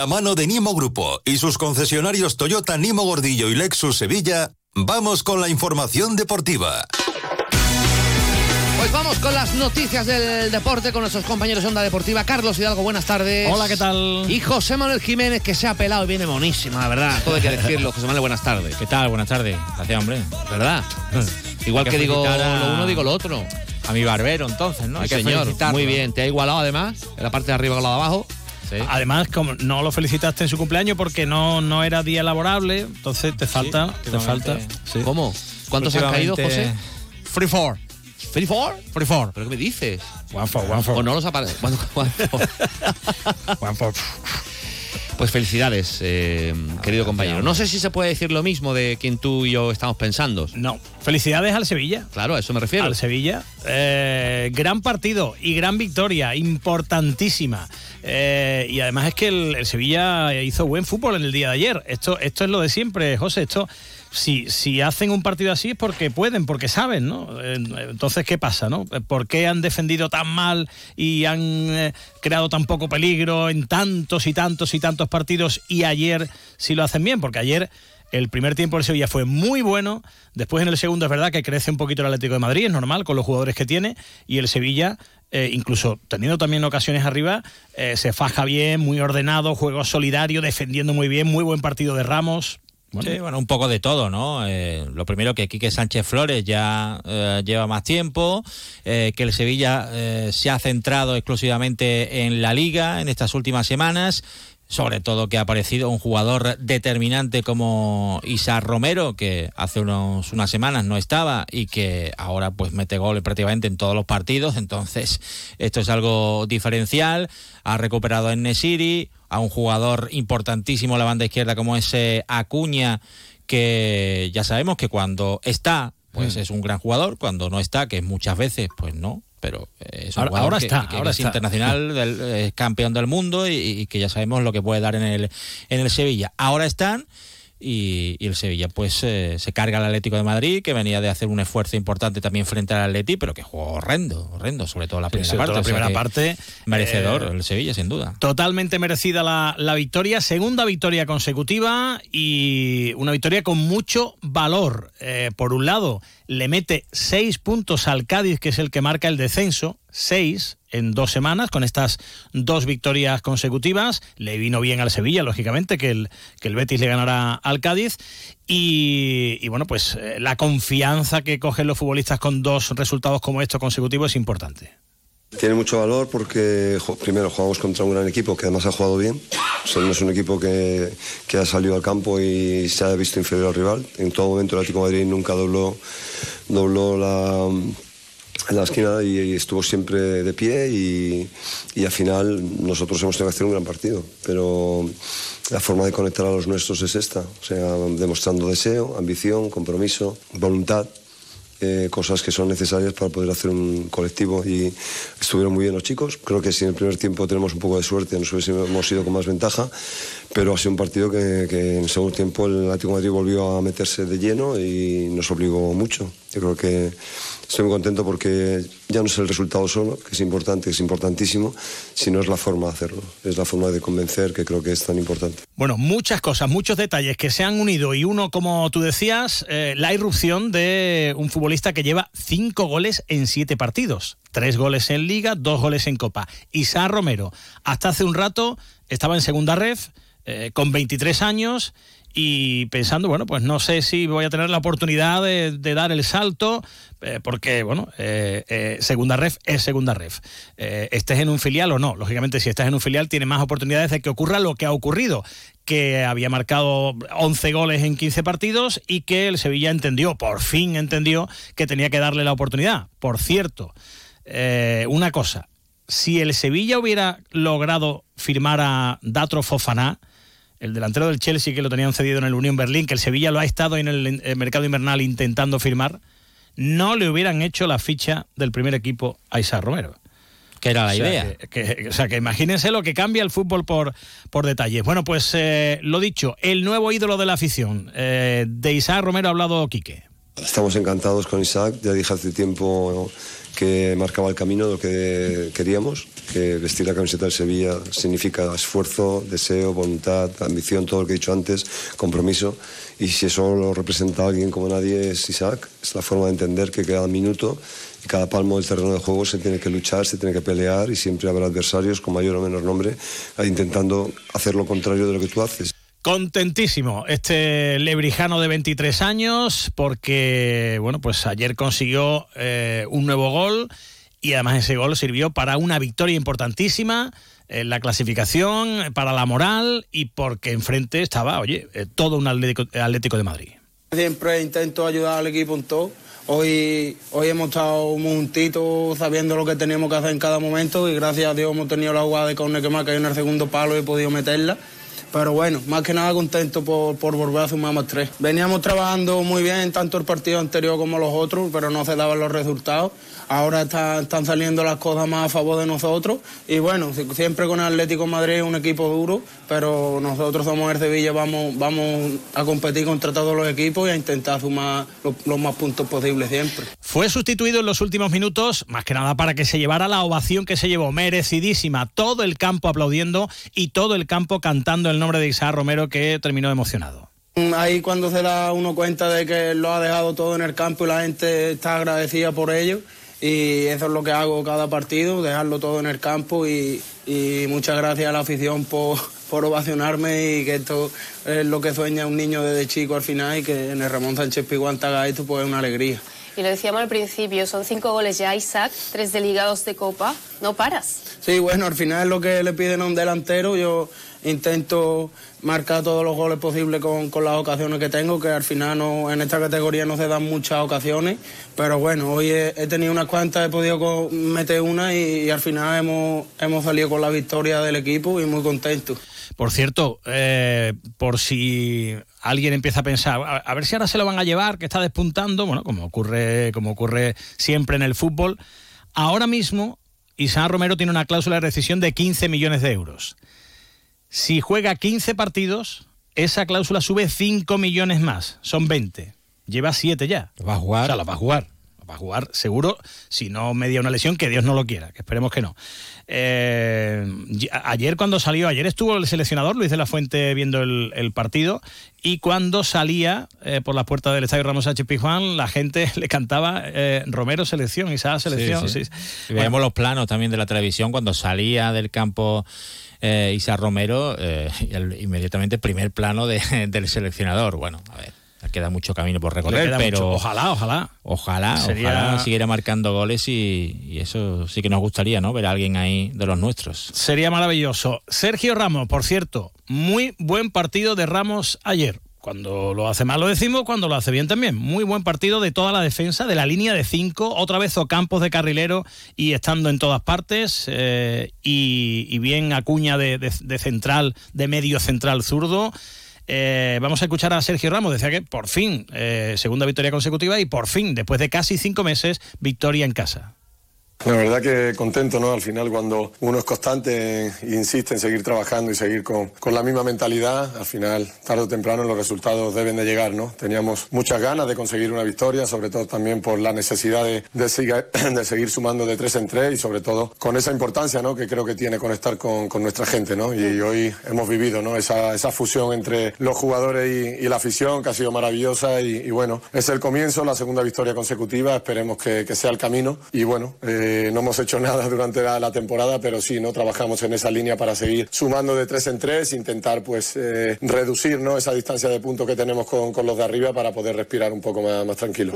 A mano de Nimo Grupo y sus concesionarios Toyota Nimo Gordillo y Lexus Sevilla, vamos con la información deportiva. Pues vamos con las noticias del deporte con nuestros compañeros de Onda Deportiva. Carlos Hidalgo, buenas tardes. Hola, ¿qué tal? Y José Manuel Jiménez, que se ha pelado y viene monísima, la verdad. Todo hay que decirlo. José Manuel, buenas tardes. ¿Qué tal? Buenas tardes. Gracias, hombre. ¿Verdad? Igual que, digo lo uno, digo lo otro. A mi barbero, entonces, ¿no? Hay señor. Muy bien. Te ha igualado, además, en la parte de arriba con la de abajo. Además, como no lo felicitaste en su cumpleaños porque no, no era día laborable, entonces te falta, te falta. ¿Cómo? ¿Cuántos has caído, José? Free four. ¿Free four? Free four. ¿Pero qué me dices? One four, one four. ¿O no los aparece? One, four. one four. Pues felicidades, eh, querido compañero. No sé si se puede decir lo mismo de quien tú y yo estamos pensando. No. Felicidades al Sevilla. Claro, a eso me refiero. Al Sevilla. Eh, gran partido y gran victoria, importantísima. Eh, y además es que el, Sevilla hizo buen fútbol en el día de ayer. Esto, esto es lo de siempre, José. Esto si, si hacen un partido así es porque pueden, porque saben, ¿no? Entonces, ¿qué pasa, no? ¿Por qué han defendido tan mal y han eh, creado tan poco peligro en tantos y tantos y tantos partidos y ayer sí lo hacen bien? Porque ayer el primer tiempo del Sevilla fue muy bueno, después en el segundo es verdad que crece un poquito el Atlético de Madrid, es normal con los jugadores que tiene, y el Sevilla, eh, incluso teniendo también ocasiones arriba, eh, se faja bien, muy ordenado, juego solidario, defendiendo muy bien, muy buen partido de Ramos, Sí, bueno, un poco de todo, ¿no? Eh, lo primero que Quique Sánchez Flores ya eh, lleva más tiempo, eh, que el Sevilla se ha centrado exclusivamente en la liga en estas últimas semanas sobre todo que ha aparecido un jugador determinante como Isa Romero, que hace unos, unas semanas no estaba y que ahora pues mete gol prácticamente en todos los partidos, entonces esto es algo diferencial, ha recuperado en Nesiri, a un jugador importantísimo la banda izquierda como ese Acuña, que ya sabemos que cuando está, pues mm. es un gran jugador, cuando no está, que muchas veces, pues no, pero es un ahora, está, ahora es internacional, del, campeón del mundo y, que ya sabemos lo que puede dar en el, en el Sevilla. Ahora están y, el Sevilla pues eh, se carga al Atlético de Madrid, que venía de hacer un esfuerzo importante también frente al Atleti, pero que jugó horrendo, horrendo, sobre todo la primera parte. La primera parte merecedor, eh, el Sevilla sin duda. Totalmente merecida la, la, victoria, segunda victoria consecutiva y una victoria con mucho valor. Eh, por un lado, le mete seis puntos al Cádiz, que es el que marca el descenso, seis en dos semanas con estas dos victorias consecutivas. Le vino bien al Sevilla, lógicamente, que el, que el Betis le ganara al Cádiz. Y, bueno, pues eh, la confianza que cogen los futbolistas con dos resultados como estos consecutivos es importante. Tiene mucho valor porque primero jugamos contra un gran equipo que además ha jugado bien. O es un equipo que, que, ha salido al campo y se ha visto inferior al rival. En todo momento el Atlético Madrid nunca dobló, dobló la en la esquina y, estuvo siempre de pie y, al final nosotros hemos tenido que hacer un gran partido, pero la forma de conectar a los nuestros es esta, o sea, demostrando deseo, ambición, compromiso, voluntad. Eh, cosas que son necesarias para poder hacer un colectivo y estuvieron muy bien los chicos. Creo que si en el primer tiempo tenemos un poco de suerte nos hubiésemos ido con más ventaja, pero ha sido un partido que, que en el segundo tiempo el Atlético de Madrid volvió a meterse de lleno y nos obligó mucho. Yo creo que estoy muy contento porque ya no es el resultado solo, que es importante, que es importantísimo, sino es la forma de hacerlo, es la forma de convencer que creo que es tan importante. Bueno, muchas cosas, muchos detalles que se han unido y uno, como tú decías, eh, la irrupción de un futbolista que lleva cinco goles en siete partidos, tres goles en liga, dos goles en copa. Isa Romero, hasta hace un rato estaba en segunda ref, eh, con 23 años y pensando, bueno, pues no sé si voy a tener la oportunidad de, dar el salto, eh, porque, bueno, eh, eh, segunda ref es segunda ref. estés en un filial o no. Lógicamente, si estás en un filial, tienes más oportunidades de que ocurra lo que ha ocurrido, que había marcado 11 goles en 15 partidos y que el Sevilla entendió, por fin entendió, que tenía que darle la oportunidad. Por cierto, una cosa, si el Sevilla hubiera logrado firmar a Datro Fofaná, el delantero del Chelsea que lo tenían cedido en el Unión Berlín, que el Sevilla lo ha estado en el, mercado invernal intentando firmar, no le hubieran hecho la ficha del primer equipo a Isa Romero. Que era la idea. o sea, que imagínense lo que cambia el fútbol por, por detalles. Bueno, pues eh, lo dicho, el nuevo ídolo de la afición. Eh, de Isaac Romero ha hablado Quique. Estamos encantados con Isaac. Ya dije hace tiempo que marcaba el camino de lo que queríamos, que vestir la camiseta del Sevilla significa esfuerzo, deseo, voluntad, ambición, todo lo que he dicho antes, compromiso. Y si eso lo representa alguien como nadie es Isaac, es la forma de entender que cada minuto y cada palmo del terreno de juego se tiene que luchar, se tiene que pelear y siempre habrá adversarios con mayor o menor nombre intentando hacer lo contrario de lo que tú haces. Contentísimo este lebrijano de 23 años porque, bueno, pues ayer consiguió eh, un nuevo gol y además ese gol sirvió para una victoria importantísima en la clasificación, para la moral y porque enfrente estaba, oye, eh, todo un Atlético, de Madrid. Siempre intento ayudar al equipo en todo. Hoy, hoy hemos estado juntitos sabiendo lo que teníamos que hacer en cada momento y gracias a Dios hemos tenido la jugada de córner que ha caído en el segundo palo y he podido meterla. Pero bueno, más que nada contento por, por volver a sumar más tres. Veníamos trabajando muy bien, tanto el partido anterior como los otros, pero no se daban los resultados. Ahora están saliendo las cosas más a favor de nosotros. Y bueno, siempre con Atlético Madrid un equipo duro, pero nosotros somos el Sevilla, vamos, vamos a competir contra todos los equipos y a intentar sumar los, los más puntos posibles siempre. Fue sustituido en los últimos minutos, más que nada para que se llevara la ovación que se llevó, merecidísima. Todo el campo aplaudiendo y todo el campo cantando el nombre de Isaac Romero que terminó emocionado. Ahí cuando se da uno cuenta de que lo ha dejado todo en el campo y la gente está agradecida por ello y eso es lo que hago cada partido, dejarlo todo en el campo y, muchas gracias a la afición por, ovacionarme y que esto es lo que sueña un niño desde chico al final y que en el Ramón Sánchez Piguanta haga esto pues es una alegría. Y lo decíamos al principio, son cinco goles ya Isaac, tres de ligados de copa, no paras. Sí, bueno, al final es lo que le piden a un delantero, yo intento marcar todos los goles posibles con, las ocasiones que tengo, que al final no, en esta categoría no se dan muchas ocasiones, pero bueno, hoy he, tenido unas cuantas, he podido meter una y, al final hemos, hemos salido con la victoria del equipo y muy contento. Por cierto, eh, por si alguien empieza a pensar, a, a, ver si ahora se lo van a llevar, que está despuntando, bueno, como ocurre, como ocurre siempre en el fútbol, ahora mismo Isaac Romero tiene una cláusula de rescisión de 15 millones de euros. Si juega 15 partidos, esa cláusula sube 5 millones más. Son 20. Lleva 7 ya. va a jugar. O sea, la va a jugar. va a jugar seguro, si no media una lesión, que Dios no lo quiera, que esperemos que no. Eh, ayer cuando salió, ayer estuvo el seleccionador Luis de la Fuente viendo el, partido y cuando salía eh, por la puerta del Estadio Ramos H. Pijuán, la gente le cantaba eh, Romero selección, Isaac selección. Sí, Y veíamos los planos también de la televisión cuando salía del campo eh, Isa Romero, eh, inmediatamente primer plano del seleccionador. Bueno, a ver queda mucho camino por recorrer, pero ojalá, ojalá. Ojalá, ojalá siguiera marcando goles y, eso sí que nos gustaría, ¿no? Ver a alguien ahí de los nuestros. Sería maravilloso. Sergio Ramos, por cierto, muy buen partido de Ramos ayer. Cuando lo hace mal lo decimos, cuando lo hace bien también. Muy buen partido de toda la defensa, de la línea de cinco, otra vez Ocampos de carrilero y estando en todas partes. Eh, y, bien Acuña de, de, central, de medio central zurdo. Eh, vamos a escuchar a Sergio Ramos. Decía que por fin, eh, segunda victoria consecutiva y por fin, después de casi cinco meses, victoria en casa. La verdad que contento, ¿no? Al final cuando uno es constante insiste en seguir trabajando y seguir con, con, la misma mentalidad, al final, tarde o temprano, los resultados deben de llegar, ¿no? Teníamos muchas ganas de conseguir una victoria, sobre todo también por la necesidad de, de, de seguir sumando de tres en tres y sobre todo con esa importancia, ¿no? Que creo que tiene conectar con, con nuestra gente, ¿no? Y hoy hemos vivido, ¿no? Esa, esa fusión entre los jugadores y, y, la afición que ha sido maravillosa y, y, bueno, es el comienzo, la segunda victoria consecutiva, esperemos que, que sea el camino y bueno, eh, eh, no hemos hecho nada durante la, temporada, pero sí, ¿no? Trabajamos en esa línea para seguir sumando de tres en tres, intentar pues eh, reducir ¿no? esa distancia de puntos que tenemos con, con, los de arriba para poder respirar un poco más, más tranquilo.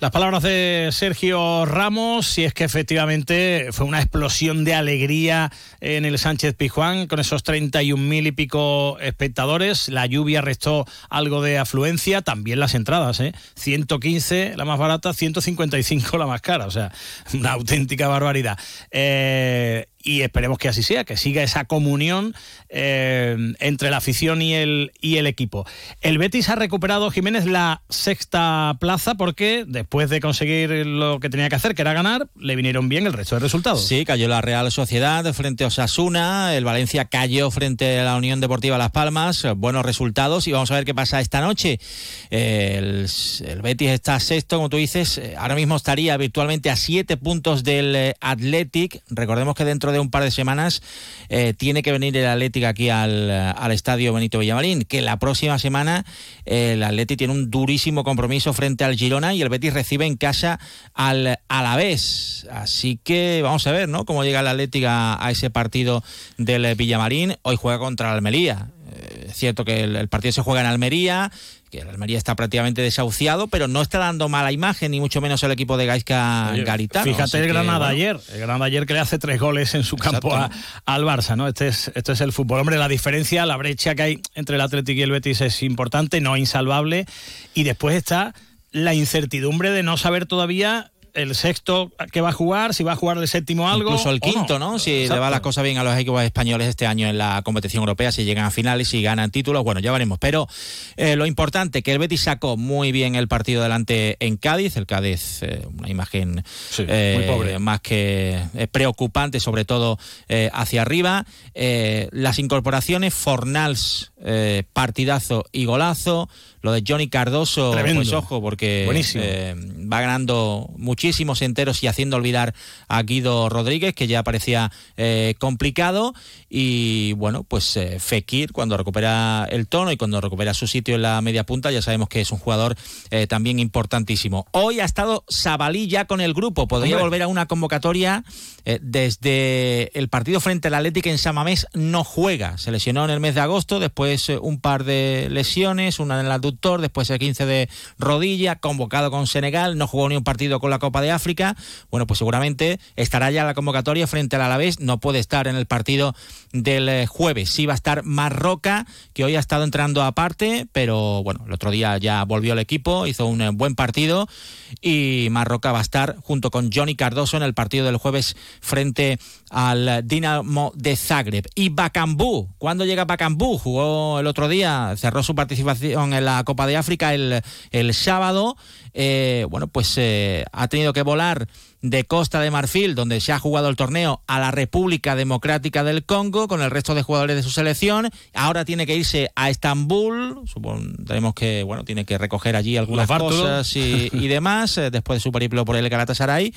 Las palabras de Sergio Ramos, si es que efectivamente fue una explosión de alegría en el Sánchez Pijuán con esos 31 mil y pico espectadores. La lluvia restó algo de afluencia, también las entradas, ¿eh? 115 la más barata, 155 la más cara, o sea, una auténtica barbaridad. Eh, y esperemos que así sea, que siga esa comunión eh, entre la afición y el, y el equipo. El Betis ha recuperado, Jiménez, la sexta plaza porque después de conseguir lo que tenía que hacer, que era ganar, le vinieron bien el resto de resultados. Sí, cayó la Real Sociedad frente a Osasuna, el Valencia cayó frente a la Unión Deportiva Las Palmas, buenos resultados y vamos a ver qué pasa esta noche. El, el Betis está sexto, como tú dices, ahora mismo estaría virtualmente a siete puntos del eh, Athletic. Recordemos que dentro de un par de semanas eh, tiene que venir el Atlético aquí al, al, estadio Benito Villamarín, que la próxima semana el Atlético tiene un durísimo compromiso frente al Girona y el Betis recibe en casa al Alavés. Así que vamos a ver, ¿no? Cómo llega el Atlético a, ese partido del Villamarín. Hoy juega contra el Almería. Eh, es cierto que el partido se juega en Almería, que el Almería está prácticamente desahuciado, pero no está dando mala imagen, ni mucho menos el equipo de Gaisca Garitano. Fíjate el Granada bueno. ayer, el Granada ayer que le hace tres goles en su campo a, al Barça, ¿no? Este es, este es el fútbol. Hombre, la diferencia, la brecha que hay entre el Atlético y el Betis es importante, no insalvable, y después está la incertidumbre de no saber todavía el sexto que va a jugar, si va a jugar el séptimo algo. Incluso el quinto, ¿no? ¿no? Si Exacto. le va la cosa bien a los equipos españoles este año en la competición europea, si llegan a finales, si ganan títulos, bueno, ya veremos. Pero eh, lo importante, que el Betis sacó muy bien el partido delante en Cádiz. El Cádiz, eh, una imagen sí, eh, más que preocupante, sobre todo hacia arriba. las incorporaciones, Fornals, partidazo y golazo. Lo de Johnny Cardoso, Tremendo. pues ojo, porque eh, va ganando muchísimos enteros y haciendo olvidar a Guido Rodríguez, que ya parecía eh, complicado. Y bueno, pues eh, Fekir, cuando recupera el tono y cuando recupera su sitio en la media punta, ya sabemos que es un jugador eh, también importantísimo. Hoy ha estado Sabalí ya con el grupo, podría Hombre. volver a una convocatoria eh, desde el partido frente al Atlético en Samamés, no juega. Se lesionó en el mes de agosto, después un par de lesiones, una en el aductor, después el 15 de rodilla, convocado con Senegal, no jugó ni un partido con la Copa de África. Bueno, pues seguramente estará ya la convocatoria frente al Alavés, no puede estar en el partido del jueves. Sí va a estar Marroca, que hoy ha estado entrando aparte, pero bueno, el otro día ya volvió al equipo, hizo un buen partido y Marroca va a estar junto con Johnny Cardoso en el partido del jueves frente al Dinamo de Zagreb. Y Bacambú, ¿cuándo llega Bacambú? Jugó el otro día, cerró su participación en la Copa de África el, el sábado. Eh, bueno, pues eh, ha tenido que volar de Costa de Marfil, donde se ha jugado el torneo, a la República Democrática del Congo con el resto de jugadores de su selección. Ahora tiene que irse a Estambul. Supondremos que bueno tiene que recoger allí algunas cosas y, y, demás eh, después de su periplo por el Galatasaray.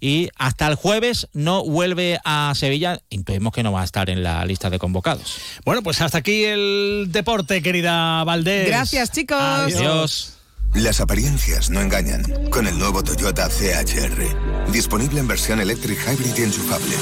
Y hasta el jueves no vuelve a Sevilla. Intuimos que no va a estar en la lista de convocados. Bueno, pues hasta aquí el deporte, querida Valdés. Gracias, chicos. Adiós. Adiós. Las apariencias no engañan. Con el nuevo Toyota CHR. Disponible en versión Electric Hybrid y enchufable.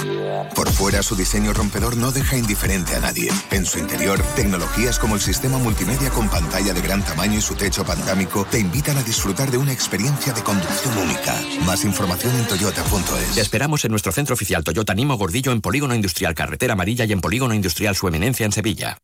Por fuera, su diseño rompedor no deja indiferente a nadie. En su interior, tecnologías como el sistema multimedia con pantalla de gran tamaño y su techo pantámico te invitan a disfrutar de una experiencia de conducción única. Más información en toyota.es. Te esperamos en nuestro centro oficial Toyota Nimo Gordillo en Polígono Industrial Carretera Amarilla y en Polígono Industrial Su Eminencia en Sevilla.